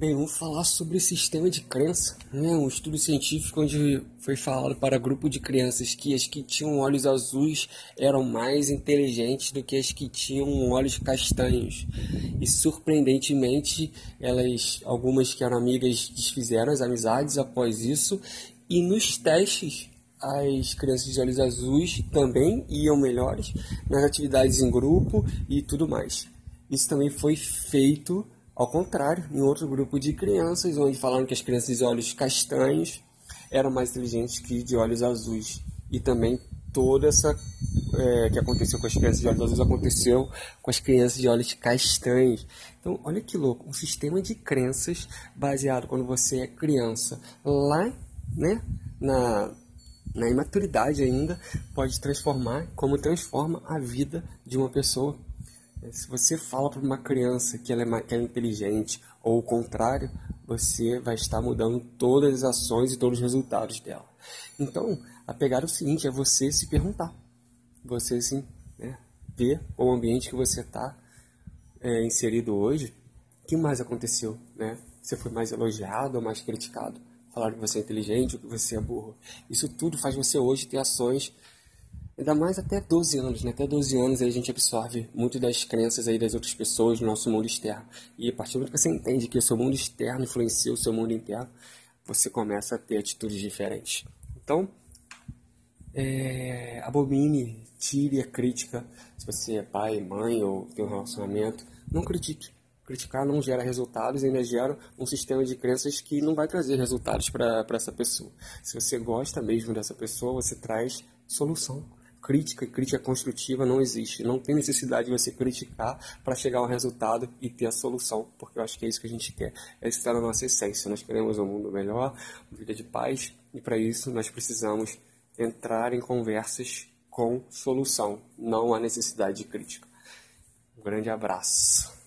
Bem, vamos falar sobre o sistema de crença, né? um estudo científico onde foi falado para grupo de crianças que as que tinham olhos azuis eram mais inteligentes do que as que tinham olhos castanhos. E surpreendentemente, elas, algumas que eram amigas, desfizeram as amizades após isso. E nos testes, as crianças de olhos azuis também iam melhores nas atividades em grupo e tudo mais. Isso também foi feito ao contrário, em outro grupo de crianças, onde falaram que as crianças de olhos castanhos eram mais inteligentes que de olhos azuis. E também toda essa é, que aconteceu com as crianças de olhos azuis aconteceu com as crianças de olhos castanhos. Então, olha que louco, um sistema de crenças baseado quando você é criança, lá, né, na na imaturidade ainda, pode transformar como transforma a vida de uma pessoa. Se você fala para uma criança que ela, é, que é inteligente ou o contrário, você vai estar mudando todas as ações e todos os resultados dela. Então, a pegada é o seguinte, é você se perguntar. Você, assim, né, ver o ambiente que você está é, inserido hoje. O que mais aconteceu, né? Você foi mais elogiado ou mais criticado? Falaram que você é inteligente ou que você é burro. Isso tudo faz você hoje ter ações Ainda mais até 12 anos, né? Até 12 anos aí a gente absorve muito das crenças aí das outras pessoas no nosso mundo externo. E a partir do momento que você entende que o seu mundo externo influencia o seu mundo interno, você começa a ter atitudes diferentes. Então, é, abomine, tire a crítica. Se você é pai, mãe ou tem um relacionamento, não critique. Criticar não gera resultados, ainda gera um sistema de crenças que não vai trazer resultados para essa pessoa. Se você gosta mesmo dessa pessoa, você traz solução crítica e crítica construtiva não existe. Não tem necessidade de você criticar para chegar ao resultado e ter a solução, porque eu acho que é isso que a gente quer. É estar na nossa essência. Nós queremos um mundo melhor, uma vida de paz, e para isso nós precisamos entrar em conversas com solução, não a necessidade de crítica. Um grande abraço.